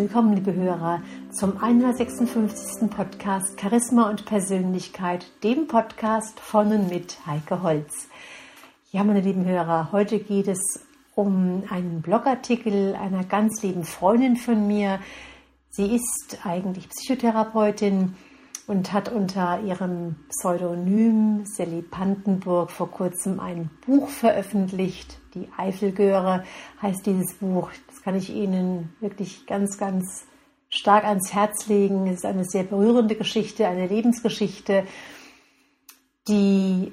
Willkommen, liebe Hörer, zum 156. Podcast Charisma und Persönlichkeit, dem Podcast von und mit Heike Holz. Ja, meine lieben Hörer, heute geht es um einen Blogartikel einer ganz lieben Freundin von mir. Sie ist eigentlich Psychotherapeutin und hat unter ihrem Pseudonym Sally Pantenburg vor kurzem ein Buch veröffentlicht. Die Eifelgöre heißt dieses Buch. Das kann ich Ihnen wirklich ganz, ganz stark ans Herz legen. Es ist eine sehr berührende Geschichte, eine Lebensgeschichte, die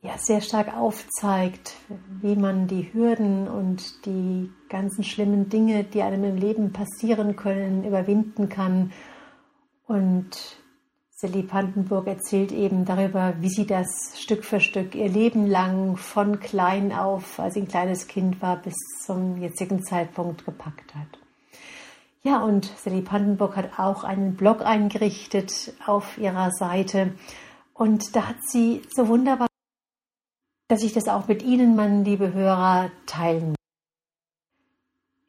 ja sehr stark aufzeigt, wie man die Hürden und die ganzen schlimmen Dinge, die einem im Leben passieren können, überwinden kann. Und Sally Pandenburg erzählt eben darüber, wie sie das Stück für Stück ihr Leben lang von klein auf, als sie ein kleines Kind war, bis zum jetzigen Zeitpunkt gepackt hat. Ja, und Sally Pandenburg hat auch einen Blog eingerichtet auf ihrer Seite. Und da hat sie so wunderbar, dass ich das auch mit Ihnen, meine liebe Hörer, teilen.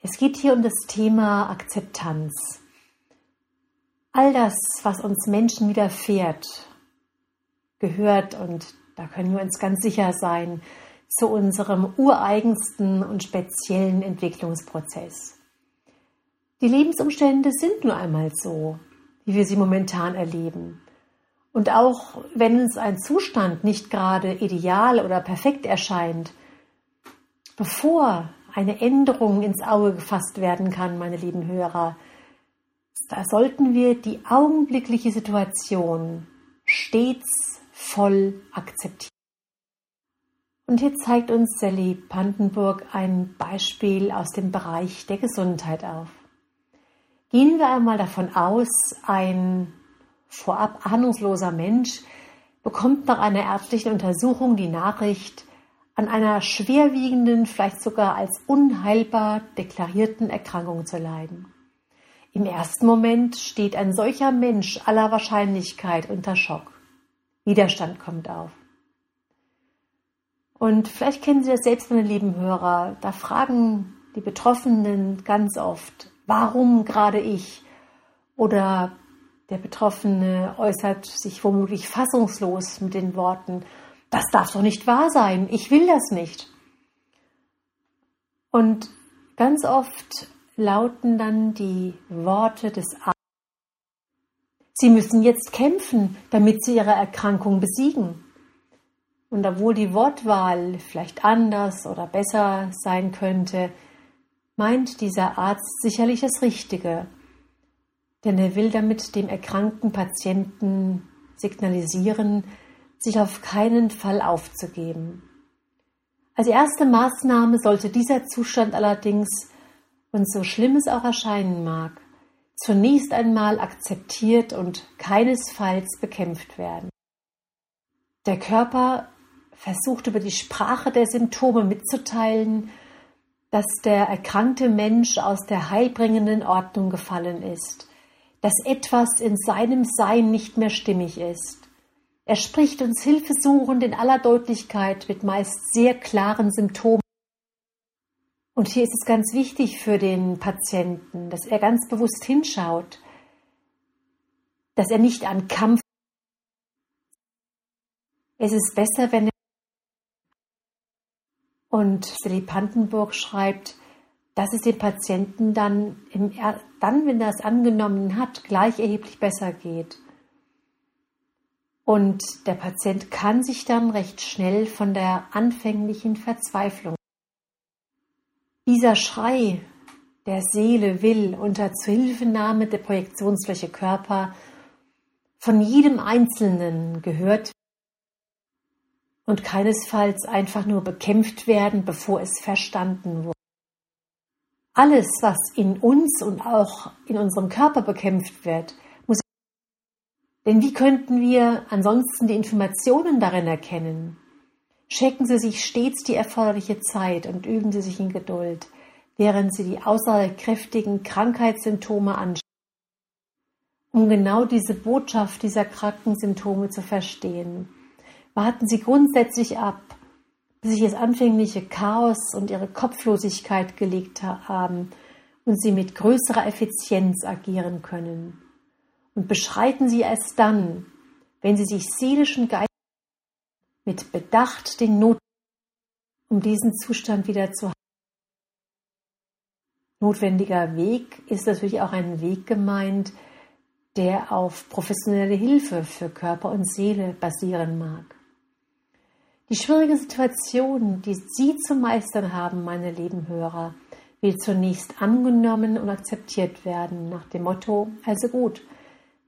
Es geht hier um das Thema Akzeptanz. All das, was uns Menschen widerfährt, gehört, und da können wir uns ganz sicher sein, zu unserem ureigensten und speziellen Entwicklungsprozess. Die Lebensumstände sind nur einmal so, wie wir sie momentan erleben. Und auch wenn uns ein Zustand nicht gerade ideal oder perfekt erscheint, bevor eine Änderung ins Auge gefasst werden kann, meine lieben Hörer, da sollten wir die augenblickliche Situation stets voll akzeptieren. Und hier zeigt uns Sally Pandenburg ein Beispiel aus dem Bereich der Gesundheit auf. Gehen wir einmal davon aus, ein vorab ahnungsloser Mensch bekommt nach einer ärztlichen Untersuchung die Nachricht, an einer schwerwiegenden, vielleicht sogar als unheilbar deklarierten Erkrankung zu leiden. Im ersten Moment steht ein solcher Mensch aller Wahrscheinlichkeit unter Schock. Widerstand kommt auf. Und vielleicht kennen Sie das selbst, meine lieben Hörer. Da fragen die Betroffenen ganz oft, warum gerade ich? Oder der Betroffene äußert sich womöglich fassungslos mit den Worten, das darf doch nicht wahr sein, ich will das nicht. Und ganz oft lauten dann die Worte des Arztes. Sie müssen jetzt kämpfen, damit Sie Ihre Erkrankung besiegen. Und obwohl die Wortwahl vielleicht anders oder besser sein könnte, meint dieser Arzt sicherlich das Richtige, denn er will damit dem erkrankten Patienten signalisieren, sich auf keinen Fall aufzugeben. Als erste Maßnahme sollte dieser Zustand allerdings und so schlimm es auch erscheinen mag, zunächst einmal akzeptiert und keinesfalls bekämpft werden. Der Körper versucht über die Sprache der Symptome mitzuteilen, dass der erkrankte Mensch aus der heilbringenden Ordnung gefallen ist, dass etwas in seinem Sein nicht mehr stimmig ist. Er spricht uns hilfesuchend in aller Deutlichkeit mit meist sehr klaren Symptomen und hier ist es ganz wichtig für den Patienten, dass er ganz bewusst hinschaut, dass er nicht an Kampf. Es ist besser, wenn er. Und Philipp Pantenburg schreibt, dass es dem Patienten dann, im, dann, wenn er es angenommen hat, gleich erheblich besser geht. Und der Patient kann sich dann recht schnell von der anfänglichen Verzweiflung dieser Schrei der Seele will unter Zuhilfenahme der Projektionsfläche Körper von jedem Einzelnen gehört und keinesfalls einfach nur bekämpft werden, bevor es verstanden wurde. Alles, was in uns und auch in unserem Körper bekämpft wird, muss. Denn wie könnten wir ansonsten die Informationen darin erkennen? Schenken Sie sich stets die erforderliche Zeit und üben Sie sich in Geduld, während Sie die aussagekräftigen Krankheitssymptome anschauen, um genau diese Botschaft dieser Krankensymptome zu verstehen. Warten Sie grundsätzlich ab, bis sich das anfängliche Chaos und Ihre Kopflosigkeit gelegt haben, und sie mit größerer Effizienz agieren können. Und beschreiten sie es dann, wenn sie sich seelischen Geist mit Bedacht den Not, um diesen Zustand wieder zu haben. Notwendiger Weg ist natürlich auch ein Weg gemeint, der auf professionelle Hilfe für Körper und Seele basieren mag. Die schwierige Situation, die Sie zu meistern haben, meine lieben Hörer, will zunächst angenommen und akzeptiert werden, nach dem Motto, also gut,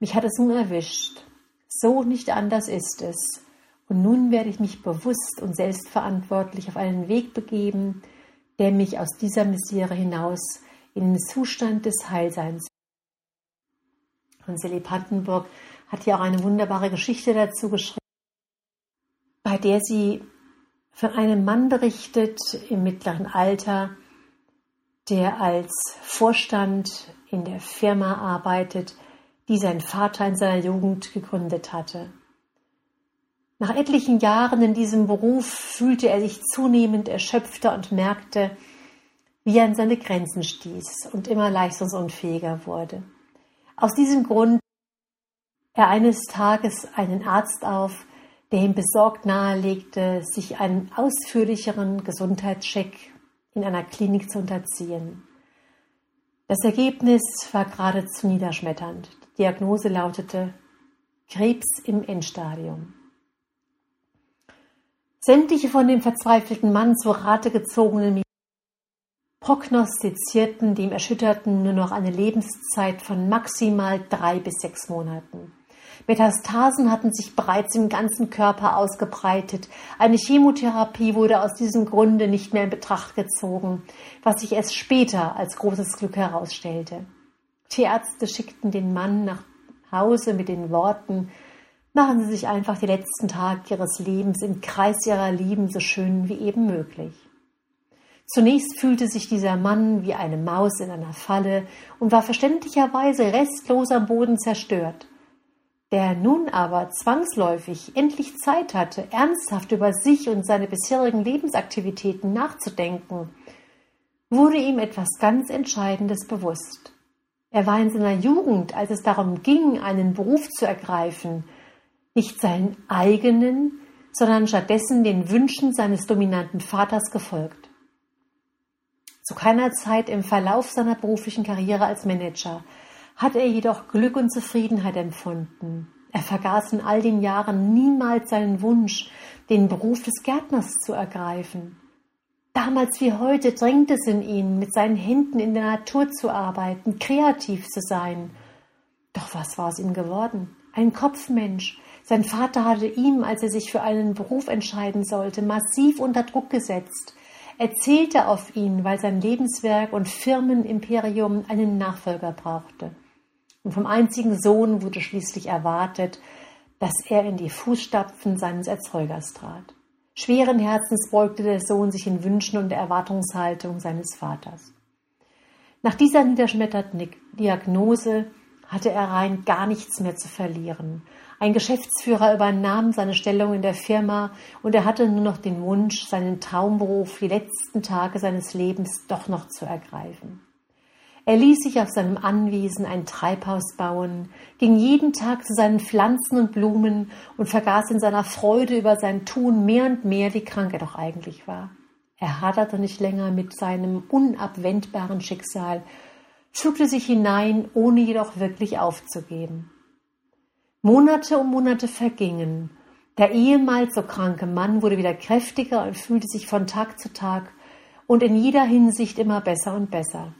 mich hat es nun erwischt, so nicht anders ist es, und nun werde ich mich bewusst und selbstverantwortlich auf einen Weg begeben, der mich aus dieser Misere hinaus in den Zustand des Heilseins. Und Sally Brandenburg hat ja auch eine wunderbare Geschichte dazu geschrieben, bei der sie von einem Mann berichtet im mittleren Alter, der als Vorstand in der Firma arbeitet, die sein Vater in seiner Jugend gegründet hatte. Nach etlichen Jahren in diesem Beruf fühlte er sich zunehmend erschöpfter und merkte, wie er an seine Grenzen stieß und immer leistungsunfähiger wurde. Aus diesem Grund er eines Tages einen Arzt auf, der ihm besorgt nahelegte, sich einen ausführlicheren Gesundheitscheck in einer Klinik zu unterziehen. Das Ergebnis war geradezu niederschmetternd. Die Diagnose lautete Krebs im Endstadium. Sämtliche von dem verzweifelten Mann zur Rate gezogenen prognostizierten dem Erschütterten nur noch eine Lebenszeit von maximal drei bis sechs Monaten. Metastasen hatten sich bereits im ganzen Körper ausgebreitet. Eine Chemotherapie wurde aus diesem Grunde nicht mehr in Betracht gezogen, was sich erst später als großes Glück herausstellte. Die Ärzte schickten den Mann nach Hause mit den Worten, machen Sie sich einfach die letzten Tage Ihres Lebens im Kreis Ihrer Lieben so schön wie eben möglich. Zunächst fühlte sich dieser Mann wie eine Maus in einer Falle und war verständlicherweise restlos am Boden zerstört der nun aber zwangsläufig endlich Zeit hatte, ernsthaft über sich und seine bisherigen Lebensaktivitäten nachzudenken, wurde ihm etwas ganz Entscheidendes bewusst. Er war in seiner Jugend, als es darum ging, einen Beruf zu ergreifen, nicht seinen eigenen, sondern stattdessen den Wünschen seines dominanten Vaters gefolgt. Zu keiner Zeit im Verlauf seiner beruflichen Karriere als Manager hat er jedoch Glück und Zufriedenheit empfunden. Er vergaß in all den Jahren niemals seinen Wunsch, den Beruf des Gärtners zu ergreifen. Damals wie heute drängte es in ihn, mit seinen Händen in der Natur zu arbeiten, kreativ zu sein. Doch was war aus ihm geworden? Ein Kopfmensch. Sein Vater hatte ihm, als er sich für einen Beruf entscheiden sollte, massiv unter Druck gesetzt. Er zählte auf ihn, weil sein Lebenswerk und Firmenimperium einen Nachfolger brauchte und vom einzigen Sohn wurde schließlich erwartet, dass er in die Fußstapfen seines Erzeugers trat. Schweren Herzens beugte der Sohn sich in Wünschen und der Erwartungshaltung seines Vaters. Nach dieser niederschmetternden Diagnose hatte er rein gar nichts mehr zu verlieren. Ein Geschäftsführer übernahm seine Stellung in der Firma und er hatte nur noch den Wunsch, seinen Traumberuf die letzten Tage seines Lebens doch noch zu ergreifen. Er ließ sich auf seinem Anwesen ein Treibhaus bauen, ging jeden Tag zu seinen Pflanzen und Blumen und vergaß in seiner Freude über sein Tun mehr und mehr, wie krank er doch eigentlich war. Er haderte nicht länger mit seinem unabwendbaren Schicksal, fügte sich hinein, ohne jedoch wirklich aufzugeben. Monate um Monate vergingen. Der ehemals so kranke Mann wurde wieder kräftiger und fühlte sich von Tag zu Tag und in jeder Hinsicht immer besser und besser.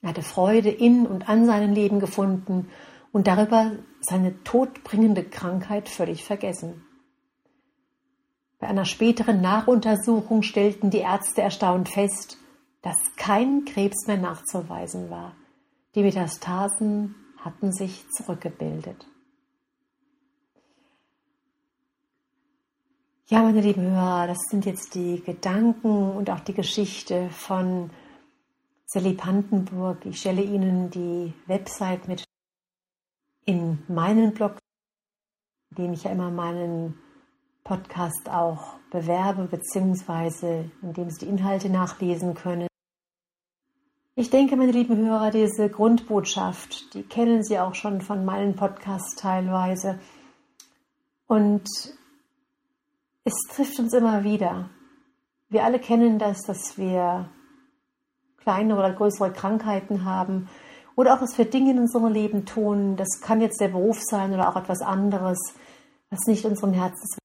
Er hatte Freude in und an seinem Leben gefunden und darüber seine todbringende Krankheit völlig vergessen. Bei einer späteren Nachuntersuchung stellten die Ärzte erstaunt fest, dass kein Krebs mehr nachzuweisen war. Die Metastasen hatten sich zurückgebildet. Ja, meine lieben Hörer, das sind jetzt die Gedanken und auch die Geschichte von Sally Pandenburg. Ich stelle Ihnen die Website mit in meinen Blog, in dem ich ja immer meinen Podcast auch bewerbe, beziehungsweise in dem Sie die Inhalte nachlesen können. Ich denke, meine lieben Hörer, diese Grundbotschaft, die kennen Sie auch schon von meinen Podcasts teilweise. Und es trifft uns immer wieder. Wir alle kennen das, dass wir kleine oder größere Krankheiten haben oder auch, dass wir Dinge in unserem Leben tun. Das kann jetzt der Beruf sein oder auch etwas anderes, was nicht unserem Herzen ist.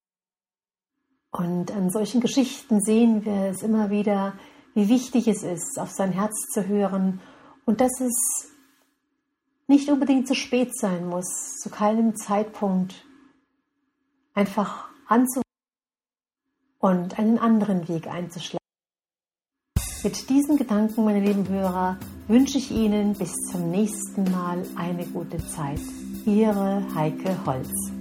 Und an solchen Geschichten sehen wir es immer wieder, wie wichtig es ist, auf sein Herz zu hören und dass es nicht unbedingt zu spät sein muss, zu keinem Zeitpunkt einfach anzuhören und einen anderen Weg einzuschlagen. Mit diesen Gedanken, meine lieben Hörer, wünsche ich Ihnen bis zum nächsten Mal eine gute Zeit. Ihre Heike Holz.